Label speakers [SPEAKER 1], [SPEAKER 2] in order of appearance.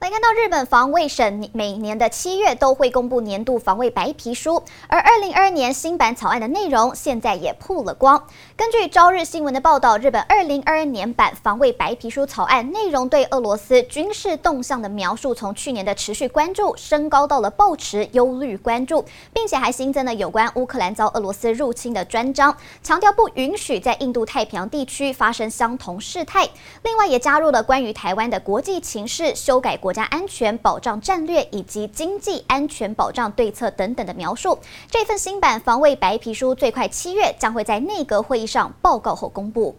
[SPEAKER 1] 来看到日本防卫省每年的七月都会公布年度防卫白皮书，而二零二二年新版草案的内容现在也曝了光。根据朝日新闻的报道，日本二零二二年版防卫白皮书草案内容对俄罗斯军事动向的描述，从去年的持续关注升高到了抱持忧虑关注，并且还新增了有关乌克兰遭俄罗斯入侵的专章，强调不允许在印度太平洋地区发生相同事态。另外也加入了关于台湾的国际情势，修改国家安全保障战略以及经济安全保障对策等等的描述。这份新版防卫白皮书最快七月将会在内阁会议上报告后公布。